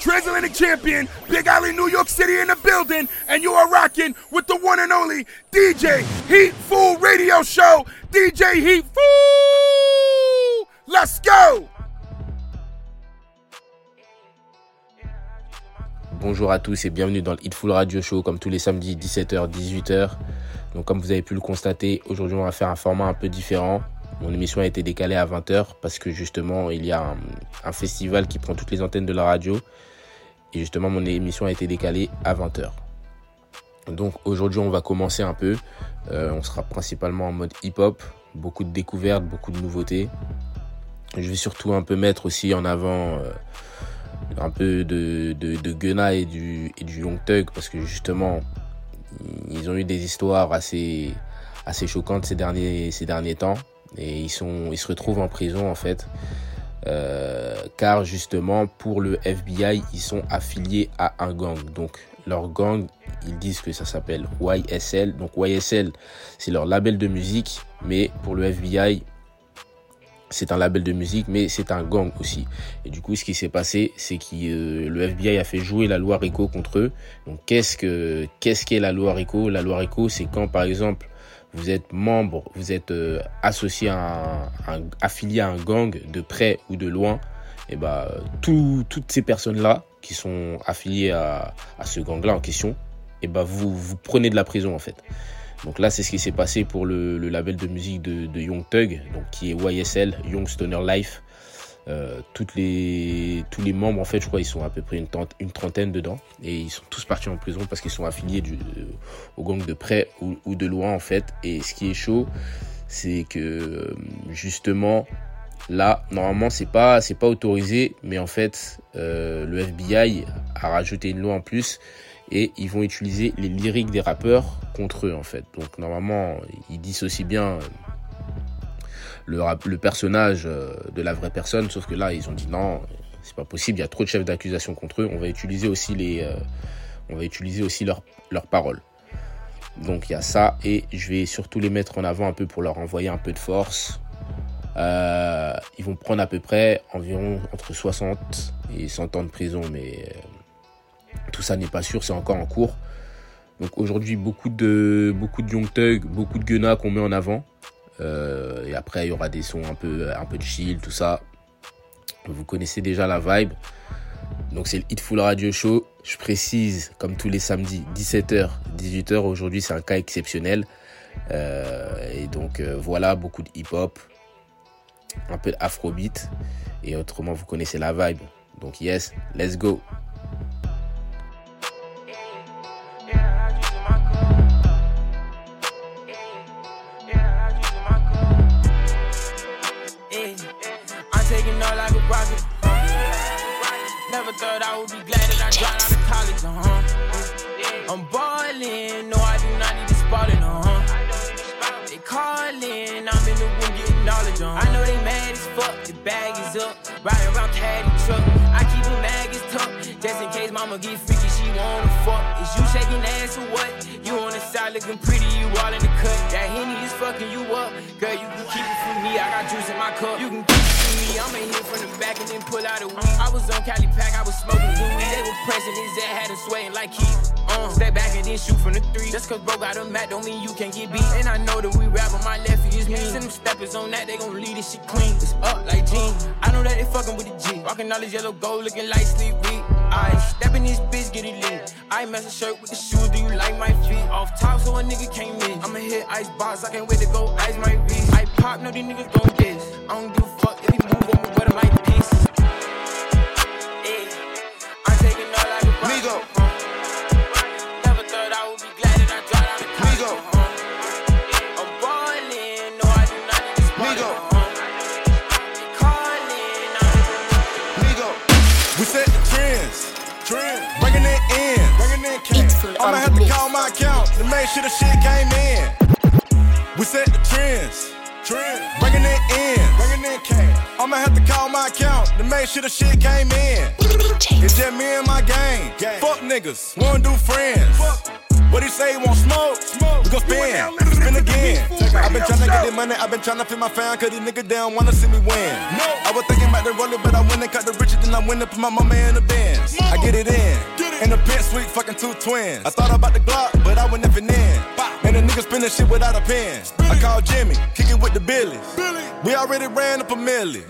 Transatlantic Champion, Big Alley, New York City in the building, and you are rocking with the one and only DJ Heat Radio Show. DJ Heat! Let's go! Bonjour à tous et bienvenue dans le Hitful Radio Show comme tous les samedis 17h 18h. Donc comme vous avez pu le constater, aujourd'hui on va faire un format un peu différent. Mon émission a été décalée à 20h parce que justement il y a un festival qui prend toutes les antennes de la radio et justement mon émission a été décalée à 20h. Donc aujourd'hui on va commencer un peu. Euh, on sera principalement en mode hip-hop, beaucoup de découvertes, beaucoup de nouveautés. Je vais surtout un peu mettre aussi en avant euh, un peu de, de, de Gunna et du, et du Young Thug parce que justement ils ont eu des histoires assez, assez choquantes ces derniers, ces derniers temps et ils, sont, ils se retrouvent en prison en fait. Euh, car justement pour le FBI ils sont affiliés à un gang donc leur gang ils disent que ça s'appelle YSL donc YSL c'est leur label de musique mais pour le FBI c'est un label de musique, mais c'est un gang aussi. Et du coup, ce qui s'est passé, c'est que euh, le FBI a fait jouer la loi RICO contre eux. Donc, qu'est-ce que qu'est-ce qu'est la loi RICO La loi RICO, c'est quand, par exemple, vous êtes membre, vous êtes euh, associé à un, un, affilié à un gang de près ou de loin. Et ben, tout, toutes ces personnes-là qui sont affiliées à, à ce gang-là en question, et ben, vous vous prenez de la prison en fait. Donc là, c'est ce qui s'est passé pour le, le, label de musique de, de Young Thug, donc qui est YSL, Young Stoner Life. Euh, toutes les, tous les membres, en fait, je crois, ils sont à peu près une, trentaine dedans. Et ils sont tous partis en prison parce qu'ils sont affiliés du, au gang de près ou, de loin, en fait. Et ce qui est chaud, c'est que, justement, là, normalement, c'est pas, c'est pas autorisé. Mais en fait, euh, le FBI a rajouté une loi en plus et ils vont utiliser les lyriques des rappeurs contre eux en fait. Donc normalement, ils dissocient bien le, personnage de la vraie personne, sauf que là, ils ont dit non, c'est pas possible, il y a trop de chefs d'accusation contre eux, on va utiliser aussi les euh, on va utiliser aussi leurs leur paroles. Donc il y a ça et je vais surtout les mettre en avant un peu pour leur envoyer un peu de force. Euh, ils vont prendre à peu près environ entre 60 et 100 ans de prison, mais tout ça n'est pas sûr, c'est encore en cours. Donc aujourd'hui, beaucoup de, beaucoup de Young Thug, beaucoup de Gunna qu'on met en avant. Euh, et après, il y aura des sons un peu, un peu de chill, tout ça. Vous connaissez déjà la vibe. Donc c'est le Hitful Radio Show. Je précise, comme tous les samedis, 17h, 18h. Aujourd'hui, c'est un cas exceptionnel. Euh, et donc euh, voilà, beaucoup de hip-hop, un peu d'afrobeat. Et autrement, vous connaissez la vibe. Donc yes, let's go. Mama get freaky, she wanna fuck. Is you shaking ass or what? You on the side looking pretty, you all in the cut. That henny is fucking you up, girl. You can keep it from me. I got juice in my cup. You can keep it from me. I'ma hit from the back and then pull out a weed. I was on Cali pack, I was smoking weed. They were pressing his ass, had him sweating like he. Uh, step back and then shoot from the three. Just cause bro got a mat don't mean you can't get beat. And I know that we rap on my left is me. Send them steppers on that, they gon' leave this shit clean. It's up like jeans. I know that they fucking with the G. Rockin' all this yellow gold, looking like sleep. I step in this bitch, get it lit. I mess a shirt with the shoes, do you like my feet? Off top so a nigga can't miss. I'ma hit ice box, I can't wait to go ice my wrist. I pop, no these niggas gon' diss. I don't give a fuck if he move on it in. Bringing in It's cash. full I'ma have to call my account to make sure the shit came in. We set the trends. trend. Bringing it in, bringing in cash. I'ma have to call my account to make sure the shit came in. It's just me and my gang. Fuck niggas, wanna do friends. What he say, he want smoke? smoke. We gon' spin, spin again. I've been tryna get the money, I've been tryna feed my fam, cause these niggas down wanna see me win. No. I was thinking about the roller, but I went and cut the riches, then I went and put my mama in the bins. I get it in, in the pit suite, fucking two twins. I thought about the Glock, but I went nothing in. And the niggas spinning shit without a pen. I called Jimmy, kicking with the Billy. We already ran up a milli.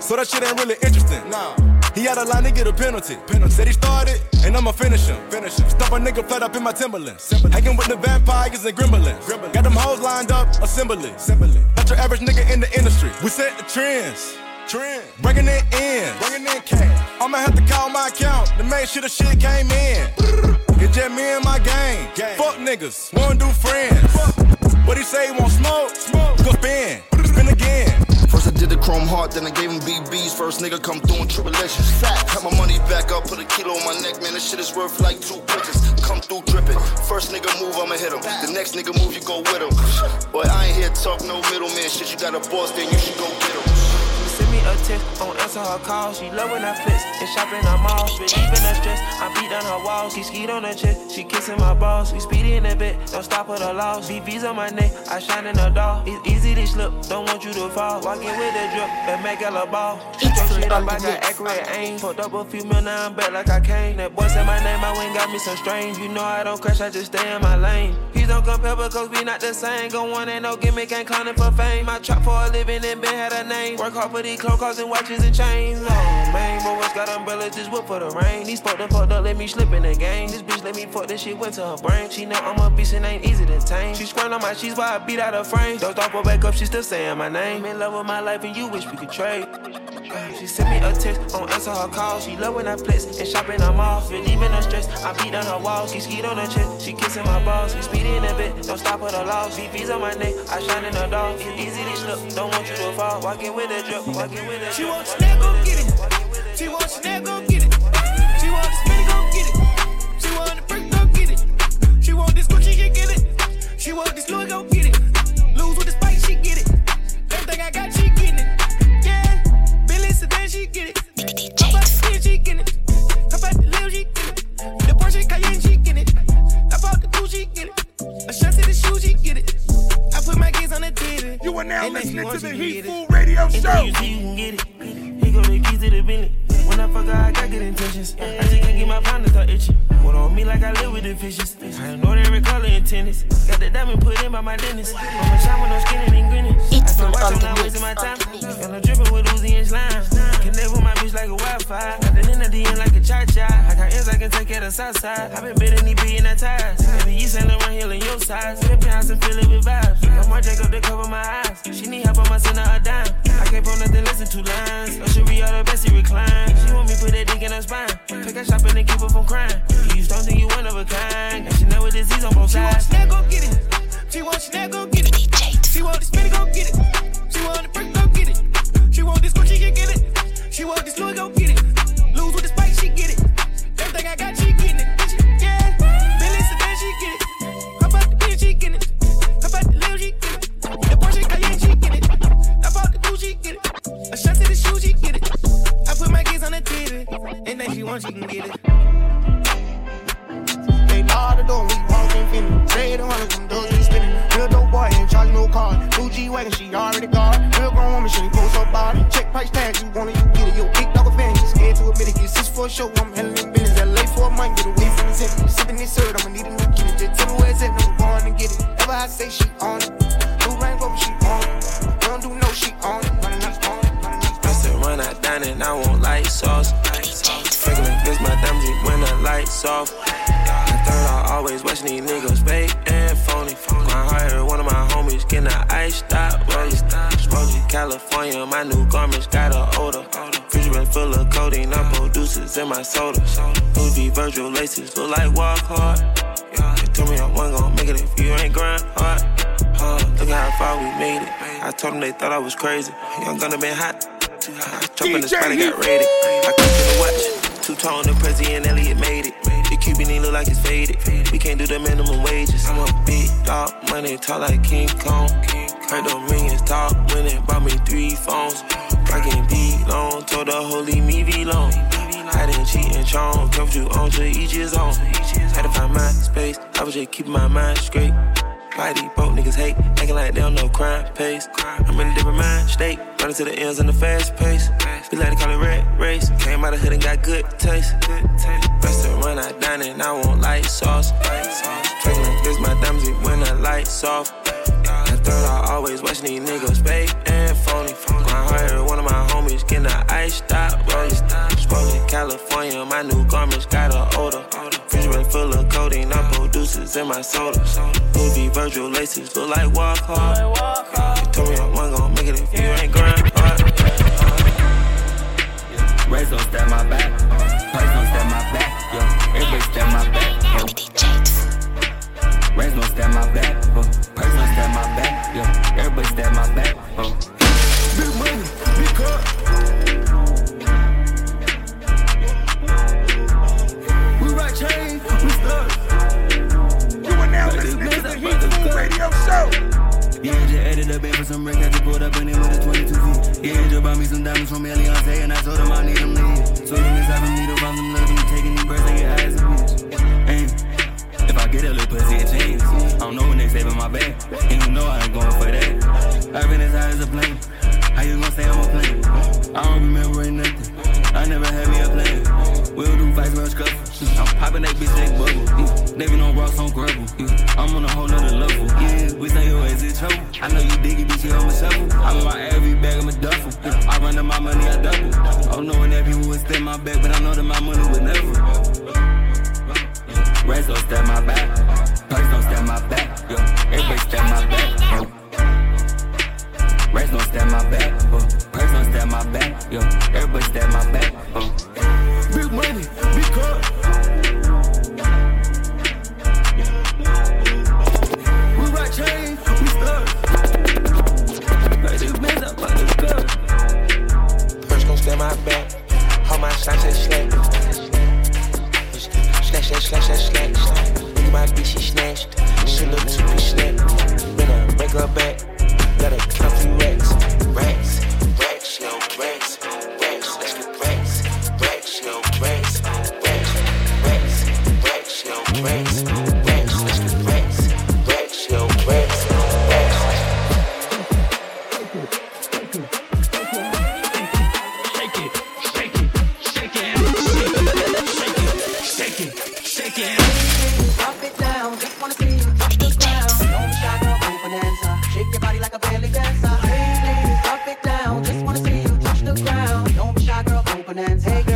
So that shit ain't really interesting. Nah. He had a line to get a penalty. penalty. Said he started, and I'ma finish him. Finish him. Stop a nigga flat up in my Timberlands. Hanging with the vampires and gremlins. Gremlin. Got them hoes lined up, assembly. assembly. Not your average nigga in the industry. We set the trends. Trend. Bringing it in. Bringing in cash. I'ma have to call my account to make sure the shit came in. It's just me and my gang. gang. Fuck niggas, wanna do friends. Fuck. What he say, he want smoke? Smoke. Go spin, spin again. First I did the chrome heart, then I gave him BBs. First nigga come through in tribulations. Fat, cut my money back up, put a kilo on my neck, man. This shit is worth like two bitches. Come through dripping. First nigga move, I'ma hit him. The next nigga move, you go with him. Boy, I ain't here to talk no middleman shit. You got a boss, then you should go get him a text, don't answer her call. She love when I flex and shop in her mall. Relieving her stress, I beat down her walls. She skied on her chest, she kissing my balls. We speed in a bit, don't stop at the loss. VV's on my neck, I shine in the dark. It's easy to slip, don't want you to fall. Walking with the drip and make a ball. Shit up, I got accurate aim. Fucked up a few mil, now I'm back like I came. That boy said my name, I went got me some strange. You know I don't crash, I just stay in my lane. Please don't compare because we not the same. Go on and no gimmick, ain't clowning for fame. I trap for a living and been had a name. Work hard for these clothes, and watches and chains. Oh man, boys got umbrellas, just whip for the rain. These fucked up, fucked up, let me slip in the game. This bitch let me fuck this shit went to her brain. She know I'm a beast and ain't easy to tame. She squirting on my sheets while I beat out her frame. Dozed off, her back up, she still saying my name. In love with my life and you wish we could trade. She sent me a text, don't answer her call. She love when I flex and shopping I'm off. Relieving her stress, I beat down her walls. She skied on her chest, she kissing my balls. We speed in a bit, don't stop at the loss. VV's on my neck, I shine in the dark. It's easy to slip, don't want you to fall. Walking with a drip, walking with a drip. She wants to go get it. She wants to go get it. She wants to spin go get it. She want the freak go get it. She want this Gucci, she get it. She want this Louis, go get it. Are now listening to the Heat Food Radio Show. You can get it. He go the keys to the Bentley. When I fuck her, I got good intentions. I just can't get my pound to start itching. What on me like I live with the fishes. I know every color in tennis. Got the diamond put in by my dentist. I'm a shop with no skinny and grinning. It's I on watching, the not mix. wasting my time. And I'm dripping with Uzi and slime. Connect with my bitch like a Wi-Fi. Got the in the DM like a cha-cha. I got ends I can take care of the south side. i been bidding these billion around here in your size. In the and fill it with vibes. I'm more Jacob to cover my eyes. She need help, I'ma send her a dime. I can't pull nothing, listen two lines. Oh, she all the best, she recline. She want me put that dick in her spine. Pick her shopping and keep her from crying. You used don't think you one of a kind. And she know with disease on both She want. Go get it. She want Chanel, go get it. She want the spinner, go get it. She want the freak, go get it. She want this Gucci, she can get it. She want this Louis, go get it. Lose with the spice, she get it. Everything I got, Anything she can get it. They bar the door, we walking finna. Say the hundred from doors, we spinning. Real dope boy, ain't charge no car. Blue G wagon, she already got. Real grown woman, she ain't post her body. Check price tag, you want it, you get it. Yo, big dog a fan, you scared to admit it. Get six for a show, I'm handling business. LA for a month, get away from the city. Sipping this syrup, I'ma need a new kid. Just tell me where it's at, I'm going to get it. Ever I say she on it. Blue Range Rover, she on it. Don't do no, she on it. Down and I want light sauce. Like this, my it when the lights off. I third, I always watching these niggas fake and phony. I hired one of my homies getting an ice stop rolling. Smoky California, my new garments got a odor. Refrigerator full of codeine, I producers in my soda. Louis V Virgil laces look like walk hard. They told me I wasn't gonna make it if you ain't grind hard. Uh, look at how far we made it. I told them they thought I was crazy. Young Gunna been hot too high. The spot got. I clicked in the watch. Two tone, the and Elliot made it. The Cuban look like it's faded. We can't do the minimum wages. I'm a big dog, money tall like King Kong. Heard the millions talk, winning, bought me three phones. Rockin' be long, told the holy oh, me be long. I didn't cheat and charm, come through on to each his own. Had to find my space, I was just keeping my mind straight. Body broke niggas hate, acting like they don't know crime pays. I'm in a different mind state, running to the ends in the fast pace. We like to call it red race. Came out of hood and got good taste. Restaurant I dine and I want light sauce. Drinking like this, my diamonds be when the lights off. I thought I always watching these niggas fake and phony. Going hard, one of my homies getting the ice stop rolling. smoking California, my new garments got a odor. Freezer full of glasses in my soda. Movie Virgil laces look like walk hard. You told me I wasn't gon' make it if you ain't grind hard. Raise those that my back. Raise those that my back. Yeah, it raised my back. Raise no stab my back, huh? Raise no stab my back, yeah. Everybody stab my back. Big money, big cut. Radio Show. Yeah, just added a up for some rent that just pulled up in it with a 22 feet. Yeah, just bought me some diamonds from Eliantte and I told him I need them lead. Told him it's having me to run them, love me taking these birds, they get eyes and bitch. And if I get a little pussy, it changes. confidence. Hey,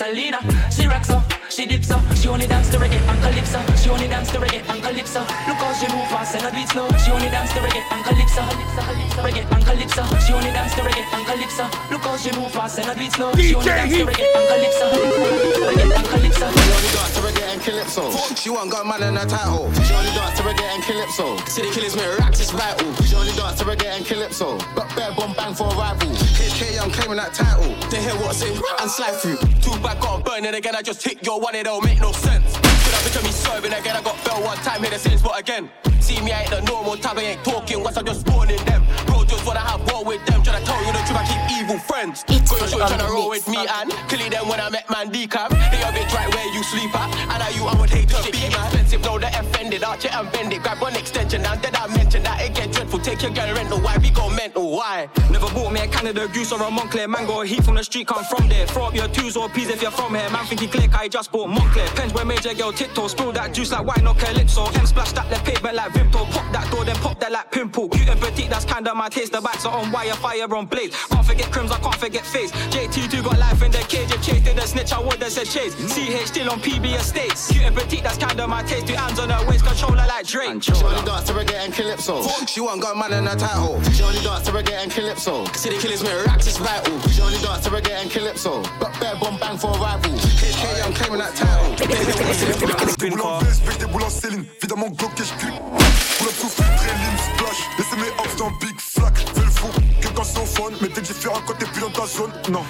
salir. and calypso. She only dance to reggae and calypso. Look how she move fast and her beats slow. She only dance to reggae and calypso. Reggae and calypso. She only dance to reggae and calypso. Look how she move fast and her beats slow. She only dance to reggae and calypso. Reggae and calypso. She only dance to reggae and calypso. She won't got man in her title. She only dance to reggae and calypso. City killers make racks, it's vital. She only dance to reggae and calypso. Got bad bomb bang for a rival. H K I'm claiming that title. They hear what's in and slide through. Too bad got a burn and again I just hit your one. It don't make no sense. Become me serving again. I got fell one time, hit the same spot again. See me, I ain't the normal type, I ain't talking once I'm just spawning them. Bro, just wanna have war with them. Tryna tell you the truth, I keep evil friends. Got your short tryna roll with me and killing them when I met man decam. They a bitch right where you sleep at. And I you, I would hate to be expensive. No, they're offended. Arch it and bend it. Grab one extension. And then I mentioned that it get dreadful. Take your girl rental. Why we go mental? Why? Never bought me a Canada goose or a Moncler mango. Heat from the street, come from there. Throw up your twos or peas if you're from here. Man, think he click, I just bought Moncler. Pens where major girl tiptoe. Spill that juice like wine or calypso. M splash that the pavement like Vimto. Pop that door, then pop that like pimple. Cute and petite, that's kinda my taste. The backs are on wire, fire on blades. Can't forget crims, I can't forget face. JT2 got life in the cage. If Chase did a snitch, I would have said Chase. CH still on PB estates. Cute and petite, that's kinda my taste. Two hands on her waist, controller like Drake. She only dance to reggae and calypso. She want got man in a title. She only dance to reggae and calypso. See the killers make racks, it's vital. She only dance to reggae and calypso. But bare bomb bang for a rival. HK, I'm claiming that title. They hear what's it Des boules en veste, des boules en Céline. Évidemment bloqué, je clique. Pull up sous très lean, splash. Laissez mes hops dans big flac. Fais le fou, que quand c'est. Mais t'es différent quand t'es plus dans ta zone. Non.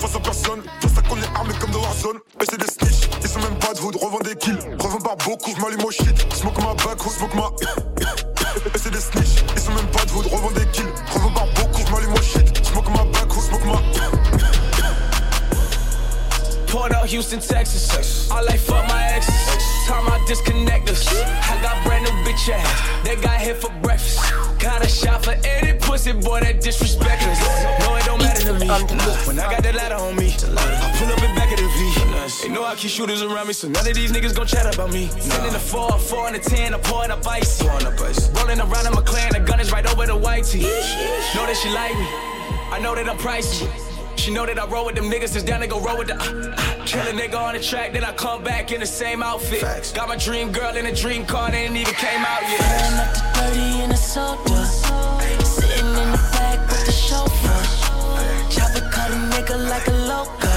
Face à personne, face à qu'on est armé comme dans Warzone. Et c'est des snitch, ils sont même pas de hood, revend des kills. Revend par beaucoup, j'm'allume au shit. Smoke ma back, smoke ma. Et c'est des snitch, ils sont même pas de hood, revend des kills. Revend par beaucoup, j'm'allume au shit. Smoke ma back, smoke ma. Port out Houston, Texas. I like fuck my exes. Time I disconnect us. I got brand new bitch ass. They got here for breakfast. Got a shot for any pussy boy that disrespect us. No, it don't matter to me. When I got that ladder on me, I pull up in back of the V. They know I keep shooters around me, so none of these niggas gon' chat about me. Sending a 4, 4 and a 10, I'm pouring up icy. Rolling around in my clan, the gun is right over the white tee. Know that she like me. I know that I'm pricey. She know that I roll with them niggas, is down to go roll with the. Uh, uh, kill a nigga on the track, then I come back in the same outfit. Got my dream girl in a dream car, they ain't even came out yet. Pulling up to 30 in a soda. Sitting in the back with the chauffeur. Chopper cut a nigga like a loca.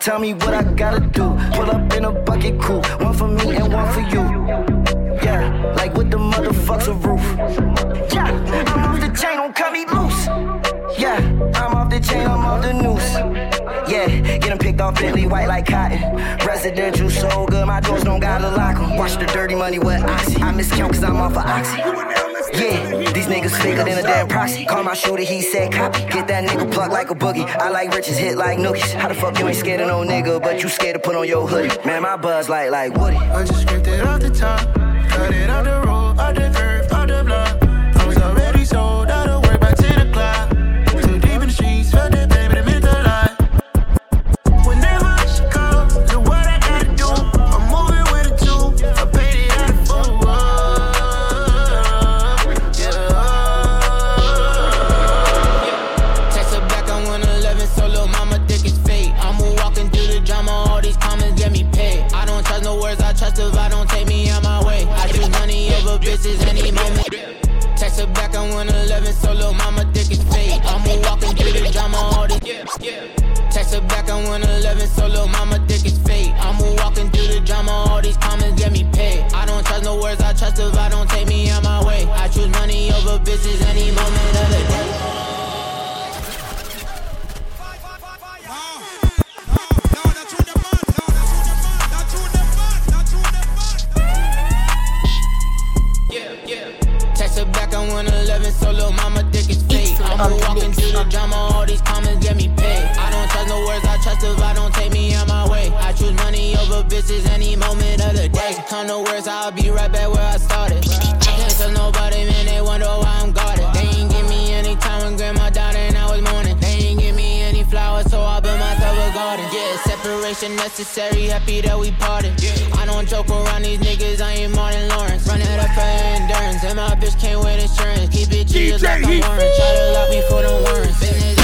Tell me what I gotta do. Pull up in a bucket coupe, one for me and one for you. Yeah, like with the motherfucks a roof. Yeah, I'm off the chain, don't cut me loose. Yeah, I'm off the chain, I'm off the noose. Yeah, get him picked off Bentley, white like cotton. Residential so good, my doors don't gotta lock lock 'em. Watch the dirty money with Oxy. I miscount cause I'm off of Oxy. Yeah, these niggas faker than a damn proxy. Call my shooter, he said copy. Get that nigga plucked like a boogie. I like riches, hit like nookies. How the fuck you ain't scared of no nigga, but you scared to put on your hoodie? Man, my buzz like like Woody. I just it off the top. Cut it the the so lil' mama think it's fate. I'm walking through the drama, all these comments get me paid. I don't trust no words, I trust if I don't take me on my way. I choose money over bitches any moment of the day. Come no words, I'll be right back where I started. I can't tell nobody, man, they wonder why I'm guarded. They ain't give me any time when grandma died and I was mourning. They ain't give me any flowers, so I built myself a garden. Yeah, separation necessary, happy that we parted. I don't joke around these niggas, I ain't Martin Lawrence. Running up for endurance, and my bitch with insurance. Keep it G like I'm Warren. Try to lock me for them warrants.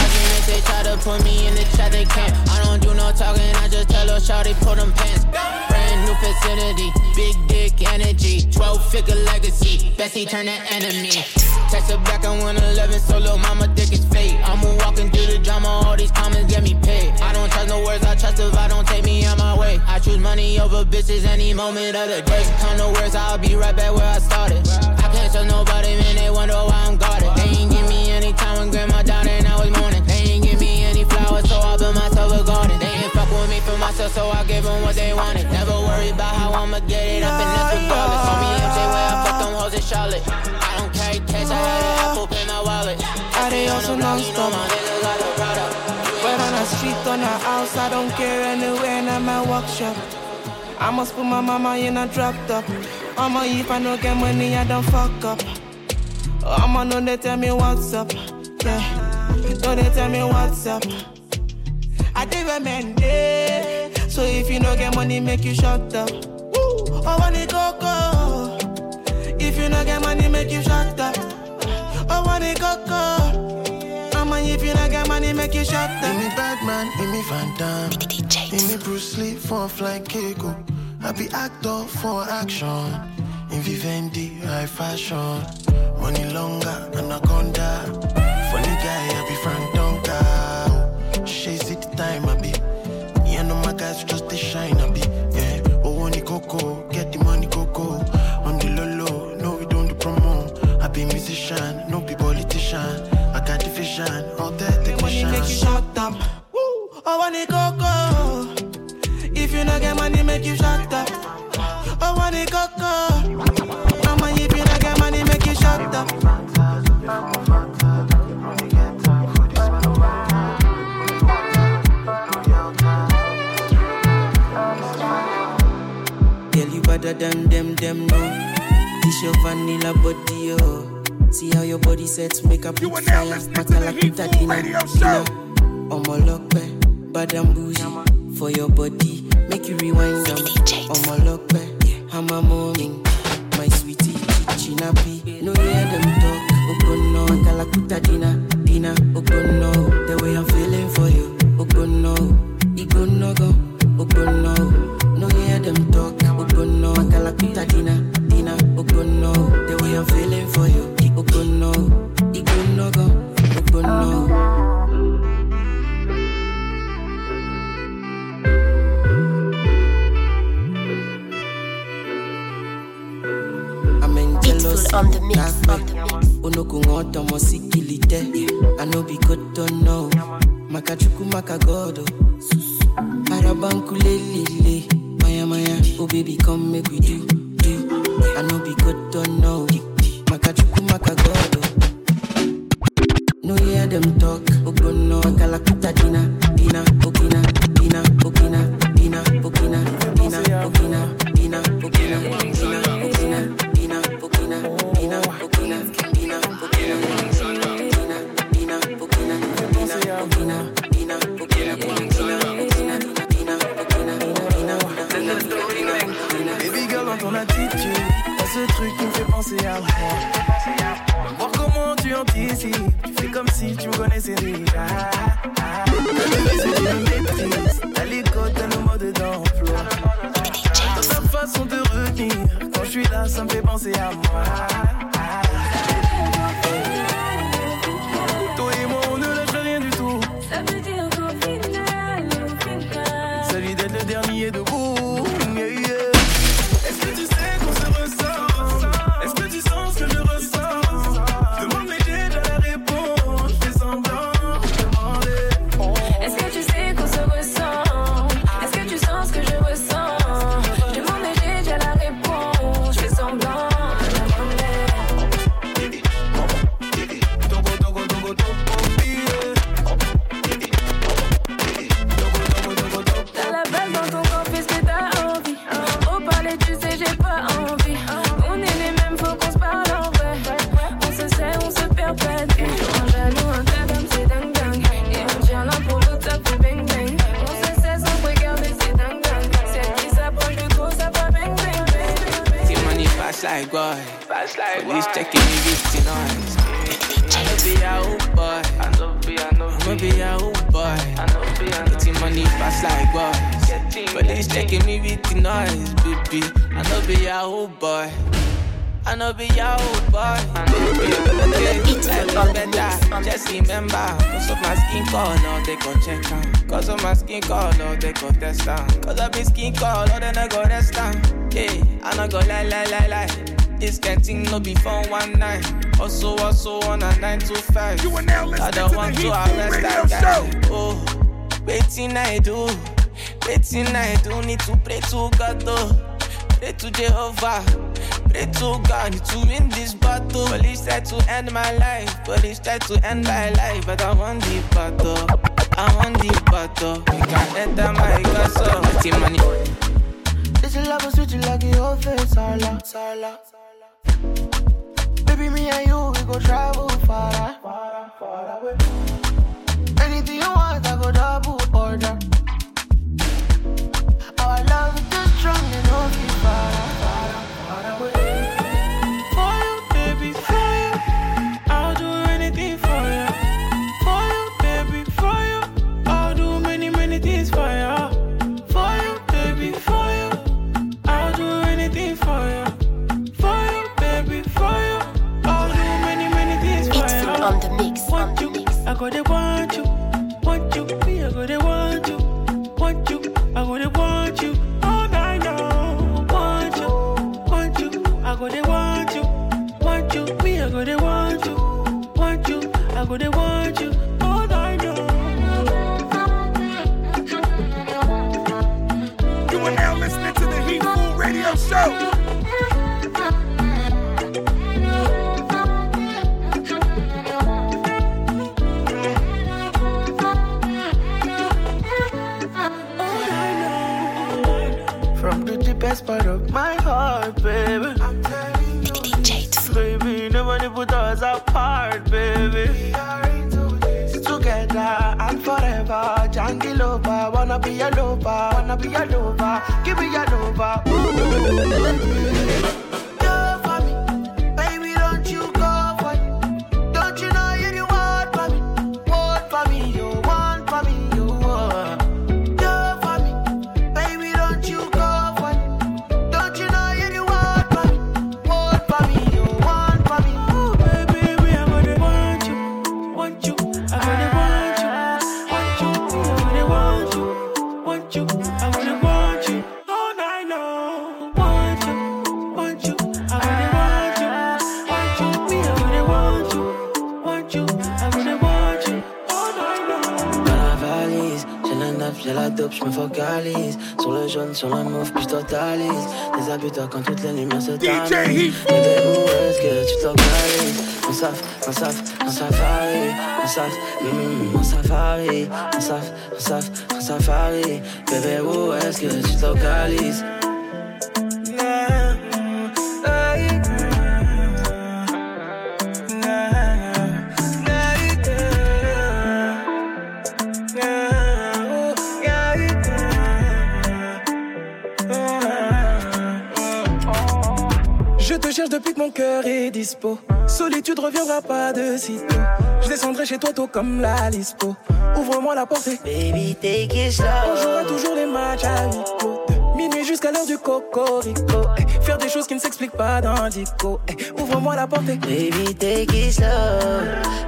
To put me in the chat, they can't. I don't do no talking, I just tell her, shawty, pull them pants. Brand new facility, big dick energy, 12 figure legacy. Bessie turn an enemy. Text her back on 111, so little mama think it's fate. I'm walking through the drama, all these comments get me paid. I don't trust no words, I trust if I don't take me on my way. I choose money over bitches any moment of the day. Come no words, I'll be right back where I started. I can't trust nobody, man, they wonder why I'm guarded. They ain't give me any time when grandma died garden. They ain't fuck with me for myself, so I gave them what they wanted. Never worry about how I'ma get it, I'm finesse regardless. Call me MJ where I fuck them hoes in Charlotte. I don't carry cash, I had an Apple Pay my wallet. Adios and non-stop. Whether on the street or the house, I don't care anywhere in my workshop. I must put my mama in a drop top. I'ma if I don't get money, I don't fuck up. I'ma know they tell me what's up. Yeah, know they tell me what's up. I did recommend. So if you don't get money, make you shut up. Woo, I want it go go. If you don't get money, make you shut up. I want it go go. I'ma if you don't get money, make you shut up. Give me Batman, give me Van Damme. Give me Bruce Lee for flying Keiko. Oh. I be actor for action. In Vivendi, high fashion. Money longer, anaconda. Funny guy, I be Frank Donka. They shine, I be. Yeah, oh, coco, get the money coco. On the no, we don't do promo. I be musician, no be politician. I got the vision, all that Money make you shut up. Woo, it go go. If you don't get money, make you shut up. Want it go go. Mama, if you don't get money, make you shut up. harder than them, them no. This your vanilla body, yo. See how your body sets make up. You are now listening to the Heatful dinner, Radio Show. On my lock, bad and bougie for your body. Make you rewind them. On my lock, I'm a morning. My sweetie, chinapi. No hear them talk. Okono, kalakuta dinner, dinner. Okono, the way I'm feeling for you. Okono, ikono go. Okono them talk. but don't know, I call a Pitadina. On a nine to five. You are now I don't to want the to arrest Radio that guy. Show. Oh, waiting I do, waiting I do. Need to pray to God though. Pray to Jehovah. Pray to God to win this battle. Police try to end my life. Police try to end my life. But I want the battle. I want the battle. You can enter my castle. Team money. This love will switch you like your face, Sala, Sala. Baby, me and you, we go travel far, away. Anything you want, I go double a lover, wanna be a lover. Sur la mauve, puis je totalise Déshabille-toi quand toutes les lumières se tamisent Bébé, où est-ce que tu t'organises. En saf, en saf, en safari. En saf, mm, en safari. En saf, en saf, en safari. Bébé, où est-ce que tu t'organises? Dispo. Solitude reviendra pas de sitôt. Je descendrai chez toi tôt comme la lispo. Ouvre-moi la porte et Baby, take it slow. On jouera toujours les matchs. De Minuit jusqu'à l'heure du cocorico. Eh, Faire des choses qui ne s'expliquent pas dans dico. Eh, Ouvre-moi la porte et Baby, take it slow.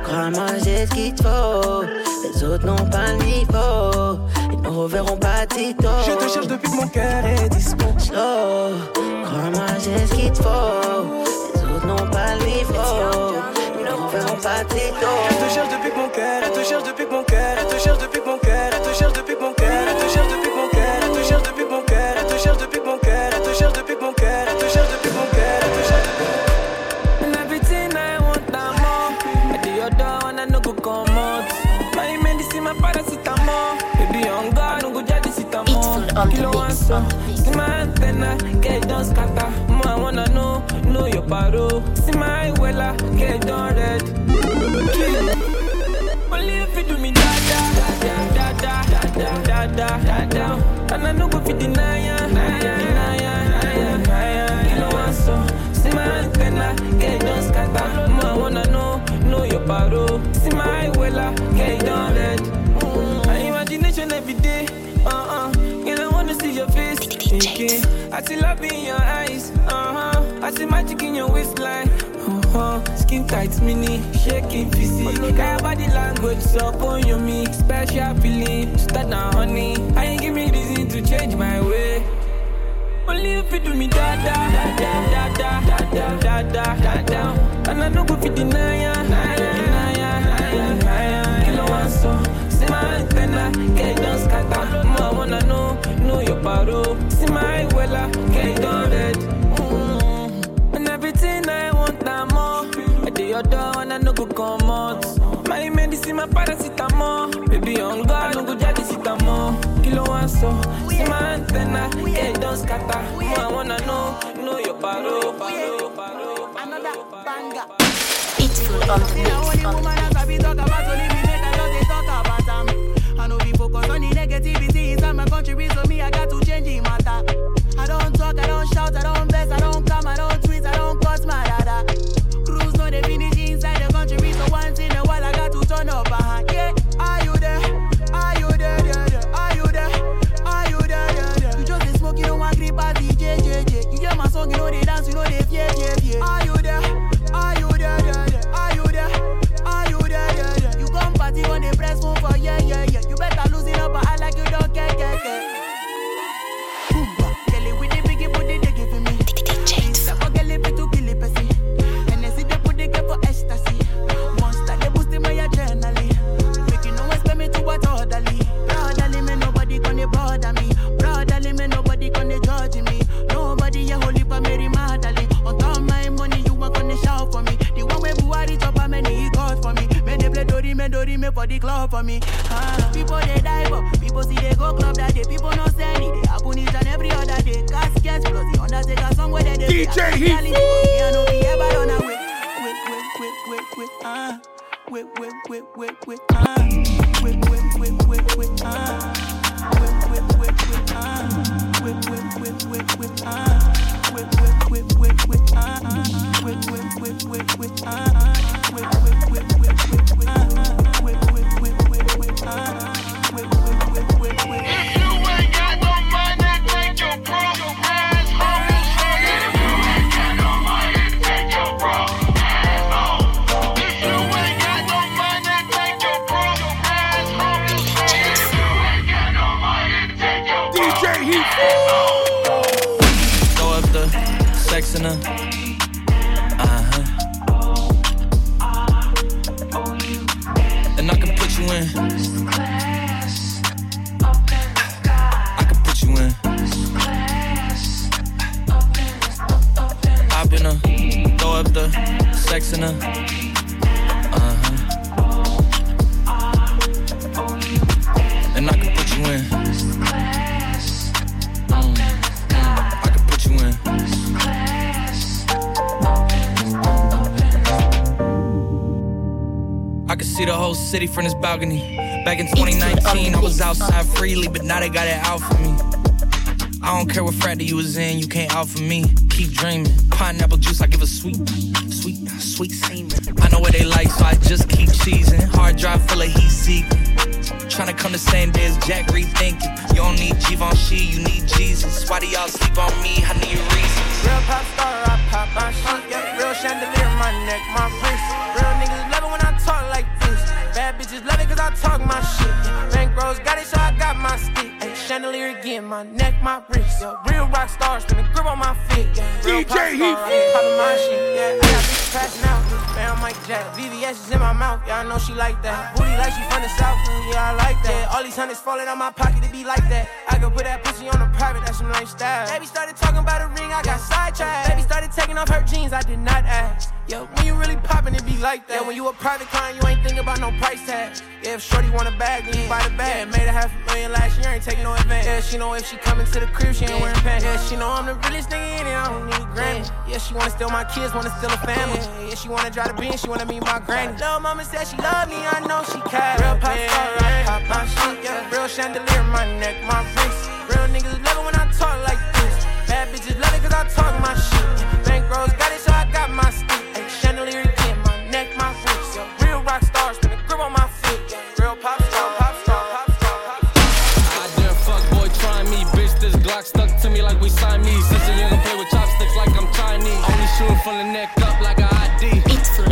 Crois-moi, j'ai ce qu'il faut. Les autres n'ont pas le niveau. Ils ne reverront pas Tito. Je te cherche depuis que mon cœur est dispo. Slow. Crois-moi, j'ai ce qu'il te faut. N'ont pas le niveau. Ils ne reverront pas Tito. Je te cherche depuis que mon cœur, elle te cherche depuis que mon cœur, elle te cherche depuis que mon cœur, elle te cherche depuis que mon cœur, elle te cherche depuis que mon cœur, elle te cherche depuis que mon cœur, elle te cherche depuis que mon cœur, elle te cherche depuis que mon cœur, elle te cherche depuis que mon cœur, elle te cherche depuis And everything I no go come out. My medicine, my paracetamol. Baby, on God, no go jadi sitamol. Kilo one so. See my antenna, get done scatter. See my wella get done red. Only if you do me da da da da da da da da da. And I know go fi deny ya I still so. See my eyeliner get down scatada. I wanna know, know your paro. See my get red. Imagination every day. Uh uh. I wanna see your face. Thinking. I see love in your eyes. Uh huh. I see magic in your waistline. Uh huh. Skin tight, mini, shaking. Got your body language, so on your me. Special feeling, start now, honey. I ain't give me reason to change my way. Only if you do me da da da da da da da da da da da And I know go fit deny ya, deny ya, deny ya one so, see my antenna, get it done scatter More wanna know, know your paro See my wella, get it done red your door and I no go come out? My medicine, my paracetamol. Baby on God, no go jadi sitamol Kilo one so, see my antenna, get it done scatter. More I wanna know, know your paro, paro, paro Another banger. It's on the See now mix, on the woman I sabi talk about only me make I just dey talk about am. I know be focus on the negativity inside my country, so me I got to change the matter. I don't talk, I don't shout, I don't vex, I don't come, I don't yeah, yeah, yeah. You better lose it up, but I like you don't care, care, care. The club for me. Ah, people they die but people see they go club that day. People not send it. They happen each and every other day. Caskets plus the Undertaker song where they DJ play. Heat. Me I know we ever run away. Wait, wait, wait, wait, wait, ah. Wait, wait, wait, wait, wait, ah. Wait, wait, wait, wait, wait, ah. Wait, wait, wait, wait, ah. Wait, wait, wait, wait, wait, ah. Wait, wait, wait, wait, wait, ah. Wait, wait, wait, wait, wait, ah. Wait, wait, wait, wait, wait, wait, balcony. Back in 2019, I was outside freely, but now they got it out for me. I don't care what frat that you was in, you can't out for me. Keep dreaming. Pineapple juice, I give a sweet, sweet, sweet semen. I know what they like, so I just keep cheesing. Hard drive full of heat seeking. Tryna come the same day as Jack rethinking. You don't need Givenchy, you need Jesus. Why do y'all sleep on me? I need reasons. Real pop star, I pop my shit. Yeah, real chandelier, my neck, my wrist. Real niggas love it when I talk like this. Bad bitches love it cause I talk my shit. Bankrolls got it, so I got my stick. Ay, chandelier again, my neck, my wrist. Yeah, real rock stars, spin a grip on my feet. Yeah, real DJ Heat. poppin' my shit. Yeah, I got bitches passing out. Man, I'm Mike Jack. VVS is in my mouth, yeah, I know she like that. Booty like she from the south, yeah, I like that. Yeah, all these hundreds falling out my pocket, it be like that. I could put that pussy on a private, that's some lifestyle. Baby started talking about a ring, I got sidetracked. Baby started taking off her jeans, I did not ask. Yeah, when you really poppin', it be like that. Yeah, when you a private client, you ain't thinking about no price tag. Yeah, if Shorty want a bag, then you buy the bag. Yeah, made a half a million last year, ain't taking no advance. Yeah, she know if she coming to the crib, she ain't wearing pants. Yeah, she know I'm the realest nigga in it, I don't need granny. Yeah, she wanna steal my kids, wanna steal a family. Yeah, she wanna drive the Benz, she wanna meet my granny. Little mama said she love me, I know she can. Real pop star, I pop my shit. Yeah, real chandelier, my neck, my wrist. Real niggas love it when I talk like this. Bad bitches love it cause I talk my shit. Bankrolls got it, so I got my stick. from the neck up like an ID.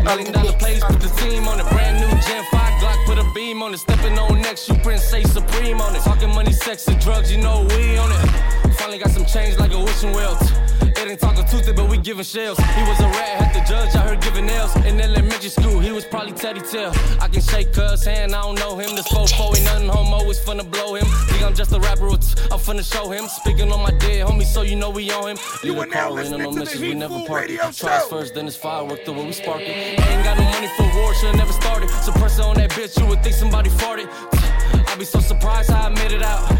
Million dollar plays, put the team on it. Brand new Gen 5 Glock, put a beam on it. Stepping on next, you print say Supreme on it. Talking money, sex, and drugs, you know we on it. Finally got some change like a wishing well. It ain't talking Tuesday, but we giving shells. He was a rat, had the judge, I heard giving nails. In elementary school, he was probably Teddy Tail. I can shake cuz hand, I don't know him. This fofo ain't nothing homo, it's finna blow him. Think I'm just a rapper, I'm finna show him. Speaking on my dead homie, so you know we on him. You are now listening no message, we never party. Tries first, then it's firework, the way we spark it. Ain't got no money for war, should've never started. Suppressor on that bitch, you would think somebody farted. I'd be so surprised how I made it out.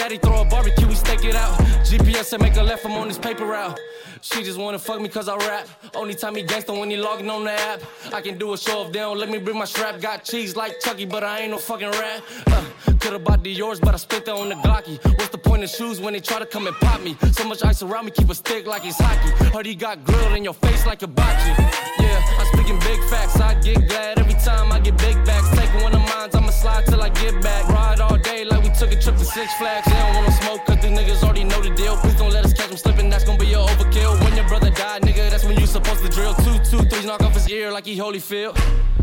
Daddy throw a barbecue, we stake it out. GPS said make a left, I'm on this paper route. She just wanna fuck me cause I rap. Only time he gangsta when he logging on the app. I can do a show if they don't let me bring my strap. Got cheese like Chucky, but I ain't no fucking rat. Uh, could've bought the yours, but I spent that on the Glocky. What's the point of shoes when they try to come and pop me? So much ice around me, keep a stick like it's hockey. Heard he got grilled in your face like a bocce. Yeah, I'm speaking big facts. I get glad every time I get big backs. Take one of mine, I'ma slide till I get back. Ride all day like we took a trip to Six Flags. They don't wanna smoke, cause these niggas already know the deal. Please don't let us catch them slipping, that's gonna be your overkill. When your brother died, nigga, that's when you supposed to drill. Two, two, threes, knock off his ear like he Holyfield.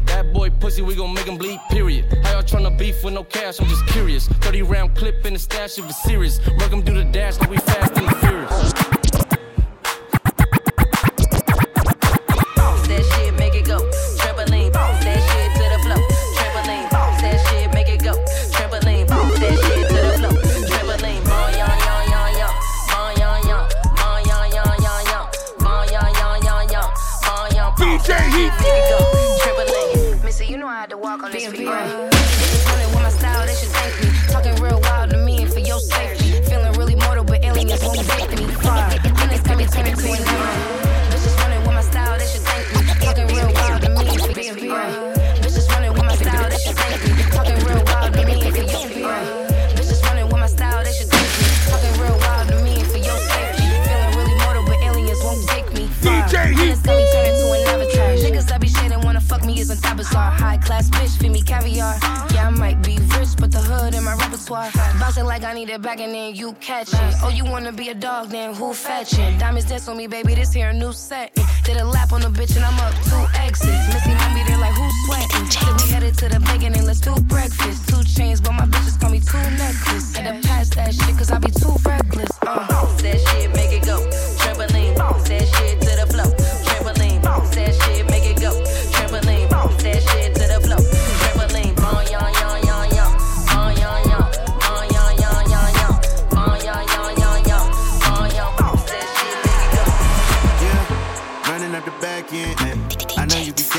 That boy pussy, we gon' make him bleed, period. How y'all tryna beef with no cash? I'm just curious. 30 round clip in the stash if it's serious. Work him do the dash like we fast and furious. Make it go. Trampoline. Missy, you know I had to walk on this for you. Bitches running with my style, they should thank me. Talking real wild to me and for your safety. Feeling really mortal, but aliens won't break me. Far, it's coming, turning to an arrow. Me on top of high class bitch, feed me caviar. Yeah, I might be rich, but the hood in my repertoire. Bouncing like I need it back and then you catch it. Oh, you wanna be a dog, then who fetching? Diamonds dance on me, baby, this here a new set. Did a lap on the bitch and I'm up two exits. Missy be there like who's sweating? Till we headed to the bacon and let's do breakfast. Two chains, but my bitches call me two necklace. Had to pass that shit cause I be too reckless. Uh. That shit, make it go. Trampoline, that shit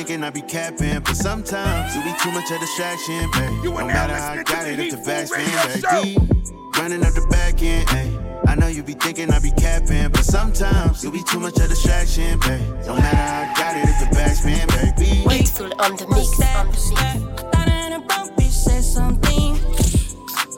thinking I be capping, but sometimes you be too much of distraction, babe. No matter how I got it, if the back's been back deep. Running up the back end, ayy. I know you be thinking I be capping, but sometimes you be too much of distraction, babe. No matter how I got it, if the back's been back deep. Wasteful on the mix. On the mix. Thought in a broke bitch said something.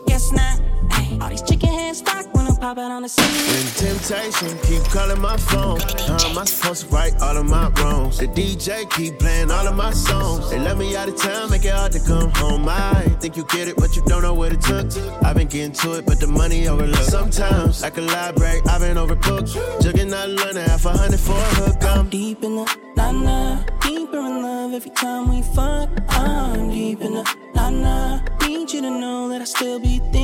Guess not. Ay, all these chicken heads stock when pop out on the scene. When temptation keep calling my phone, uh, how am I supposed to right all of my wrongs? The DJ keep playing all of my songs. They let me out of town, make it hard to come home. I think you get it, but you don't know what it took. I've been getting to it, but the money overlooked. Sometimes, like a library, I've been overbooked. Jugging out London, half a hundred for a hook. Um. I'm deep in the nana, deeper in love every time we fuck. I'm deep in the nana. Need you to know that I still be thinking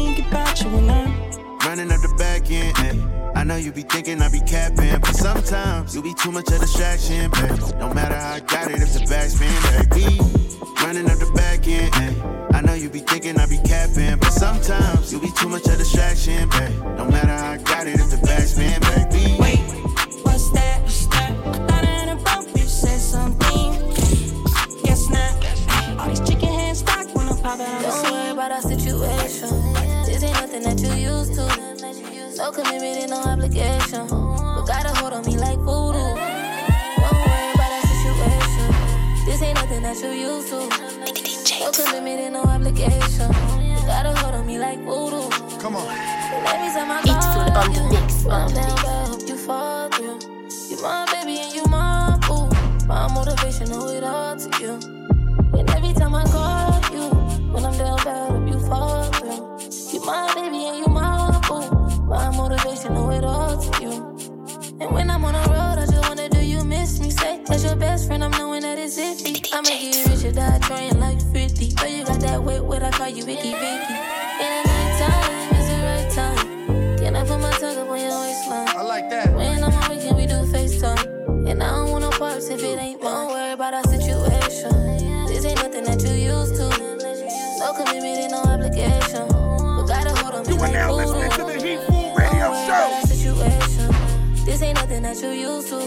know you be thinking I be capping, but sometimes you be too much of distraction, babe. No matter how I got it, if the back's been. Running up the back end. ayy. I know you be thinking I be capping, but sometimes you be too much of distraction, babe. No matter how I got it, if the back's been back deep. Wait, what's that? Thought in a broke bitch said something. Guess not. All these chicken heads stock when I pop out Don't worry about our situation. This ain't nothing that you used to. No commitment and no obligation. But got a hold on me like voodoo. Don't worry about our situation. This ain't nothing that you used to. No commitment and no obligation. But got a hold on me like voodoo. Come on. Every time I It's full on the you, mix, I'm on the down, mix. but I hope you fall through. You my baby and you my boo. My motivation, owe it all to you. And every time I call you, when I'm down bad, hope you fall through. You my baby and you my boo. My motivation, know it all to you. And when I'm on the road, I just wanna do you miss me? Say, that's your best friend, I'm knowing that it's iffy. I'ma get rich or die trying like 50. But you got that wet, what I call you Vicky Vicky. In the nighttime, is the right time. Can I put my tongue up on your waistline? I like that. When I'm on weekend, we do FaceTime. And I don't want no parts if it ain't Don't worry about our situation. This ain't nothing that you used to. No commitment and no obligation. But gotta hold on me You are now listening to This ain't nothing that you used to.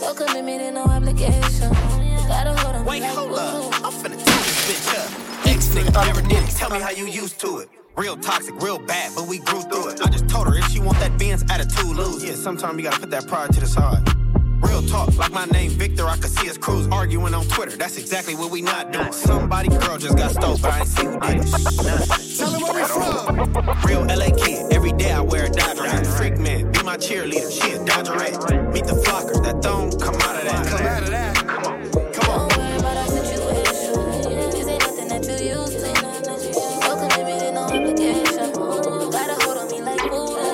No commitment and no obligation. Gotta hold on. Wait, hold up. I'm finna tear this bitch up. Ex nigga never did it. Tell me how you used to it. Real toxic, real bad, but we grew through it. I just told her if she want that Benz attitude, lose. Yeah, sometimes you gotta put that pride to the side. Real talk, like my name Victor, I could see us crews arguing on Twitter. That's exactly what we not doing. Somebody girl just got stole, but I ain't see who did it. Tell him where we from. Real LA kid, every day I wear a hat. Freak man, my cheerleader, she a Dodgerette. Meet the flocker, that thong, come out of that. Come out of that. Come on, come on. This ain't nothing that you used to. No commitment and no obligation. Gotta hold on me like voodoo.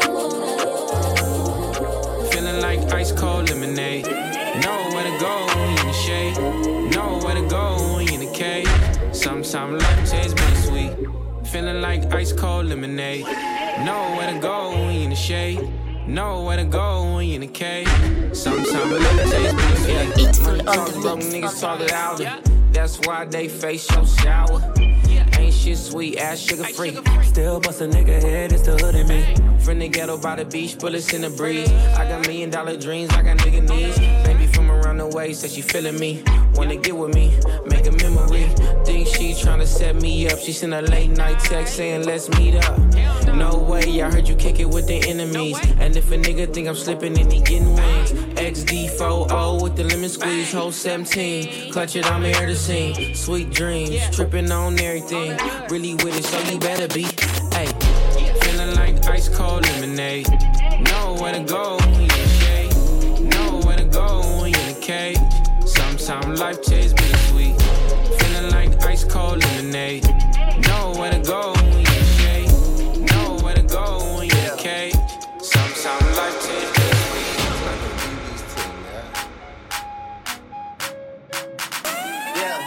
Feeling like ice cold lemonade. Nowhere to go when you in the shade. Nowhere to go when you in the cave. Sometimes life tastes bittersweet. Feeling like ice cold lemonade. Nowhere to go when you in the shade. Nowhere to go when you in the cave. Sometimes life tastes bittersweet. Money talk broke niggas talk louder. That's why they face your shower. Ain't shit sweet, ass sugar free. Still bust a nigga head, it's the hood in me. From the ghetto by the beach, bullets in the breeze. I got million dollar dreams, I got nigga needs. From around the way, said she feeling me. Wanna get with me, make a memory. Think she tryna set me up. She sent a late night text saying, let's meet up. No way, I heard you kick it with the enemies. And if a nigga think I'm slipping, then he getting wings. XD40 with the lemon squeeze, whole 17. Clutch it, I'm here to sing. Sweet dreams, tripping on everything. Really with it, so you better be. Hey, feeling like ice cold lemonade. Nowhere to go when Sometimes life tastes bittersweet. Feeling like ice cold lemonade. Nowhere to go when you in the shade. Nowhere to go when you in the. Sometimes life tastes bittersweet. Yeah.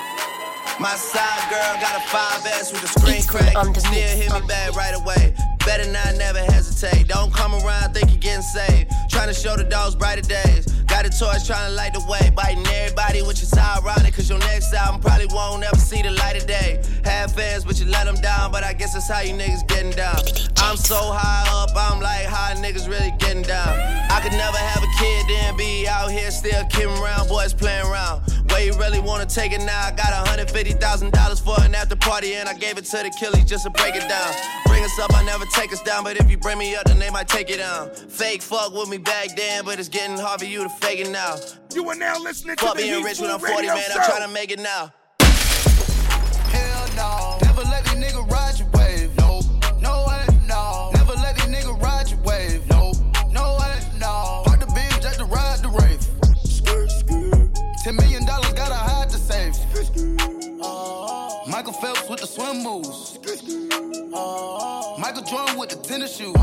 My side girl got a 5S with a screen crack. Still hit me back right away. Better not never hesitate. Don't come around think you're getting saved. Trying to show the dogs brighter days. Got a torch trying to light the way. Biting everybody, which is ironic. Cause your next album probably won't ever see the light of day. Have fans, but you let them down. But I guess that's how you niggas getting down. I'm so high up, I'm like, how niggas really getting down? Uh, I could never have a kid, then be out here still kidding around, boys playing around. Where you really wanna take it now? I got $150,000 for an after party, and I gave it to the killies just to break it down. Bring us up, I never take us down, but if you bring me up, then they might take it down. Fake fuck with me back then, but it's getting hard for you to fake it now. You are now listening to Fuck the being Heat rich when I'm 40, man, Show. I'm trying to make it now. Hell no. Swim moves. Michael Jordan with the tennis shoes.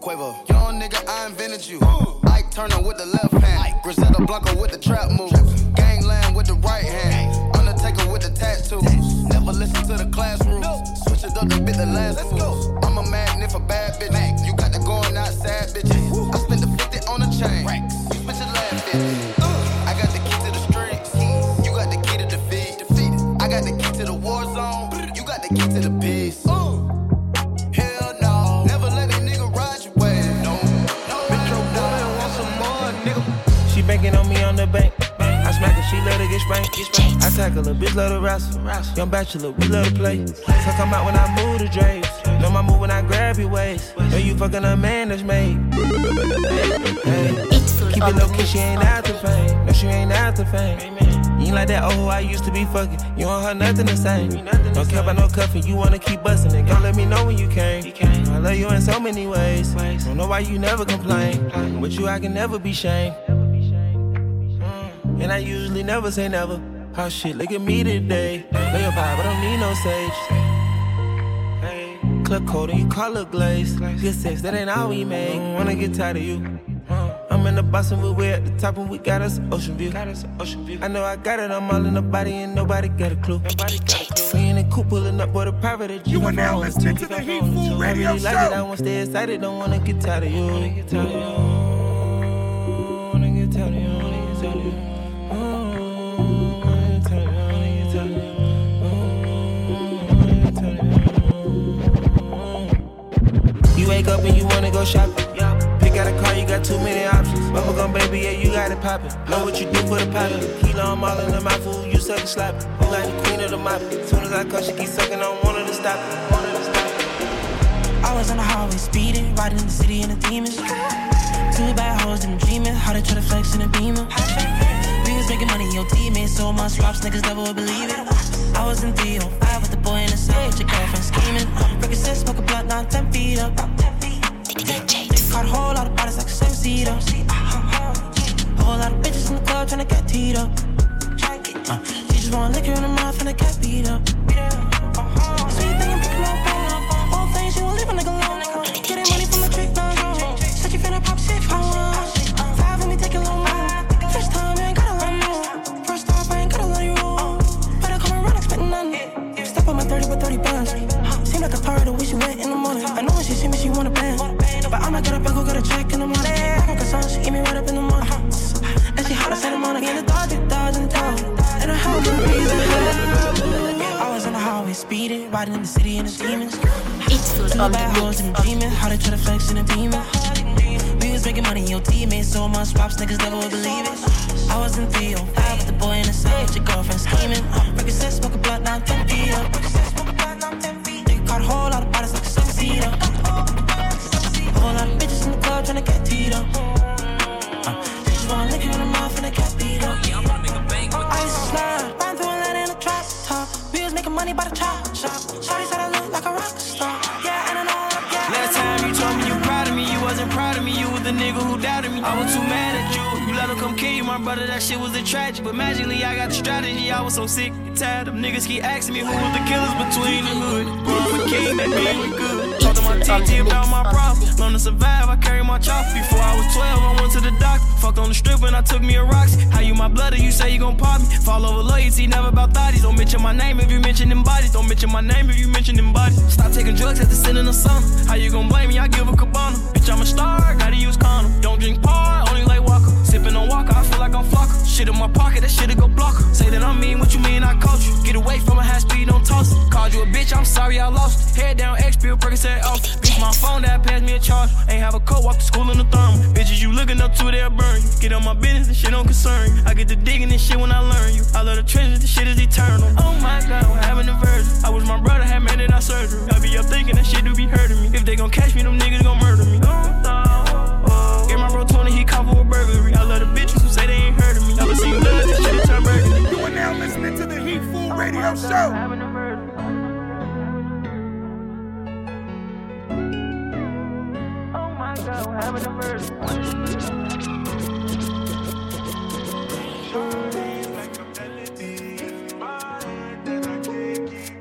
Quavo, young nigga, I invented you. Ike Turner with the left hand. Griselda Blanco with the trap moves. Gangland with the right hand. Undertaker with the tattoos. Never listen to the classroom. Switch it up to bit the last fool. I'm a magnet for bad bitches. You got the going outside bitches. I spent the 50 on a chain. Her, she let her. I tackle her, bitch, let her wrestle. Young bachelor, we love to play. So come out when I move the drapes. Know my move when I grab your waist. Know you fucking a man that's made. Hey. Keep it low key, she ain't after fame. No, she ain't after fame. You ain't like that, oh, I used to be fucking. You don't have nothing to say. Don't care about no cuffing, you wanna keep busting it. Go let me know when you came. I love you in so many ways. Don't know why you never complain. With you, I can never be shamed. And I usually never say never. Oh shit, look at me today. Lay your vibe, I don't need no sage. Hey, Club cold and you call it glaze. Good sex, that ain't all we make. Wanna get tired of you. Uh, I'm in the box and we're at the top and we got us an ocean view. Got us ocean view. I know I got it, I'm all in the body and nobody got a clue. Nobody got a clue. We in the coupe pulling up, boy, the private You are now listening to the Heatful Radio I really Show. Like it, I want to stay excited, don't wanna get tired of you. Wake up and you wanna go shopping. Pick out a car, you got too many options. Bubblegum baby, yeah, you got it poppin'. Know what you do for the poppin'. Kilo, I'm all in the mouth, you suck it. You like the queen of the mop. Soon as I cut, she keep sucking stop it. One of the stop it. I was on the highway speeding, riding in the city in a demon. Two bad hoes and dreaming, how they try to flex in a beamer. We was making money, your team made so much drops, niggas never would believe it. I was in 305 with the boy in the side, your girlfriend scheming. Break a six, smoke a blunt, now 10 feet up. Caught a whole lot of bodies like a seven seater. A whole lot of bitches in the club tryna get teed up. Uh, she just want liquor in her mouth and a cat beat up. Riding in the city in the demons. It's full on bad hoes and dreaming, how they try to flex in a beamer. We was making money, your team made so much props, niggas never would believe it. I was in 305 with the boy in the side, your girlfriend scheming. Break a set, smoke a blunt, now 10 feet up. Nigga caught a whole lot of bodies like a seater. Whole lot of bitches in the club tryna get teed up. Uh, want liquor in her mouth and a cat beat up. My brother. That shit was a tragic. But magically, I got the strategy. I was so sick and tired of niggas keep asking me who was the killers between the hood. King, that mean we good. Talk to my TT about my problems. Learn to survive, I carry my chop. Before I was 12, I went to the doctor. Fucked on the strip when I took me a rocks. How you my blood, and you say you gon' pop me. Fall over loyalty, never about thotties. Don't mention my name if you mention them bodies. Don't mention my name if you mention them bodies. Stop taking drugs sin in the summer. How you gon' blame me? I give a cabana. Bitch, I'm a star, gotta use condom. Don't drink par, like I'm flocker. Shit in my pocket, that shit'll go blocker. Say that I'm mean, what you mean I coach you? Get away from a high speed, don't toss. Called you a bitch, I'm sorry I lost. Head down, X pill, Percocet off. Bitch, my phone that passed me a charge. Ain't have a coat, walk to school in the thermal. Bitches, you looking up to, they'll burn you. Get on my business, this shit don't concern you. I get to digging this shit when I learn you. I love the trenches, this shit is eternal. Oh my god, I'm having a version. I wish my brother had made it out surgery. I be up thinking that shit do be hurting me. If they gon' catch me, them niggas gon' murder me. Oh, oh. Get my bro 20, he caught for a burglary. Radio Show.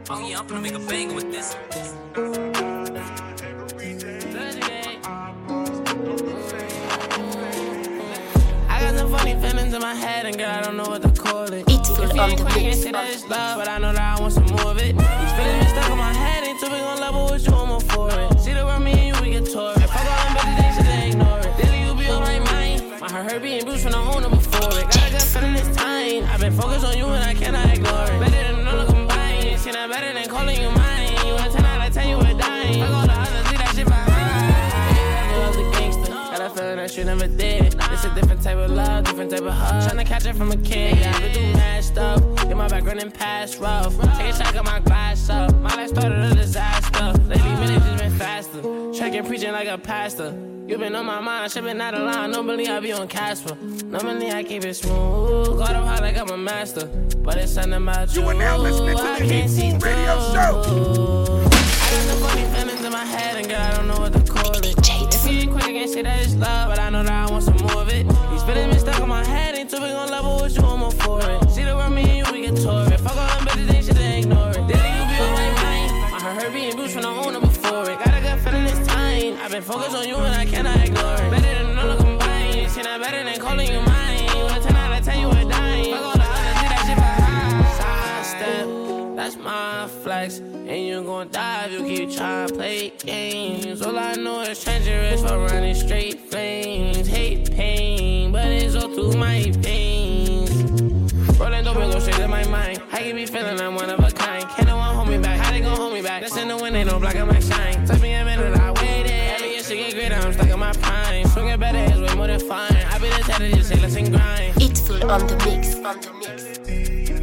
Oh yeah, I'm gonna make a banger with this. I got some funny feelings in my head, and girl, I don't know what to call it. If that it's love, but I know that I want some more of it. These feelings stuck in my head, ain't too big on level with you, I'm for it. See the world, me and you, we get tore it. Fuck all them bitches, they should they ignore it. Daily, you be on my mind. My heart hurt being bruised from the owner before it. Got a good feeling this time. I've been focused on you, and I cannot It's a different type of love, different type of hug. Tryna catch it from a kid. Yeah, I've been through mad stuff. Get my back running past rough. Take a shot, got my glass up. My life started a disaster. Lately, minutes just been faster. Tracking, preaching like a pastor. You been on my mind, shit been out of line. Normally I be on Casper. Normally I keep it smooth. Got up high like I'm a master. But it's something about you. You are now listening to I the can't see Heatful Radio through. Show. I got some funny feelings in my head, and girl, I don't know what to call it. If you ain't quick, I can't say that it's love, but I know that I want some Spinning me stuck on my head, ain't too big on level with you, I'm on for it. See the world, me and you, we get tore it. Fuck all them better than shit, they ignore it. Did you be on my mind? I heard her being boots from the owner before it. Got a good feeling this time. I've been focused on you and I cannot ignore it. Better than all the combined. Shit, not better than calling you mine. Well, 10 out of 10, you a dime. Fuck all the others, see that shit for high. Sidestep. That's my flex. And you gon' die if you keep trying to play games. All I know is treacherous for running straight flames. Hate pain but it's all through my veins. Rolling dope and go straight to my mind. I can be feeling I'm one of a kind. Can't no one hold me back. How they gon' hold me back? That's in the wind, ain't no blocking my shine. Took me a minute, I waited. Every year she get greater, I'm stuck in my prime. Swinging better is way more than fine. I be the type just say let's grind. It's full on the mix, on the mix.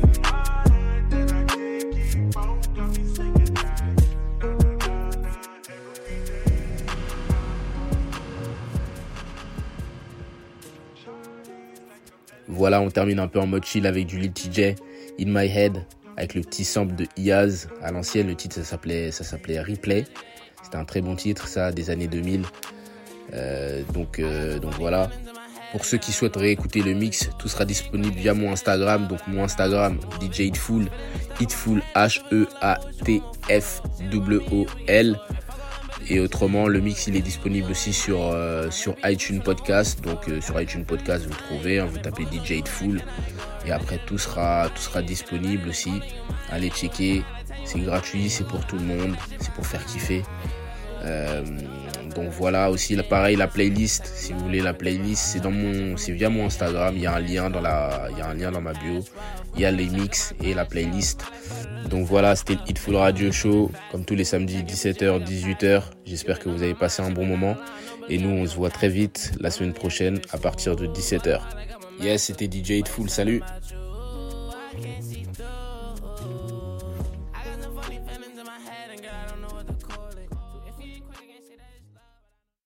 Voilà, on termine un peu en mode chill avec du Lil TJ, In My Head, avec le petit sample de Iaz. À l'ancienne, le titre, ça s'appelait, Replay. C'était un très bon titre, ça, des années 2000. Euh, donc, euh, donc voilà. Pour ceux qui souhaiteraient écouter le mix, tout sera disponible via mon Instagram. Donc mon Instagram, DJ Hitful, Hitful, H-E-A-T-F-W-O-L. Et autrement, le mix, il est disponible aussi sur, euh, sur iTunes Podcast. Donc euh, sur iTunes Podcast, vous trouvez, hein, vous tapez DJ Hitful. Et après, tout sera, tout sera disponible aussi. Allez checker. C'est gratuit, c'est pour tout le monde. C'est pour faire kiffer. Euh, donc voilà aussi pareil la playlist si vous voulez la playlist c'est dans mon c'est via mon Instagram il y a un lien dans la il y a un lien dans ma bio il y a les mix et la playlist donc voilà c'était le Hitful Radio Show comme tous les samedis 17h 18h j'espère que vous avez passé un bon moment. Et nous on se voit très vite la semaine prochaine à partir de 17h yes c'était DJ Hitful salut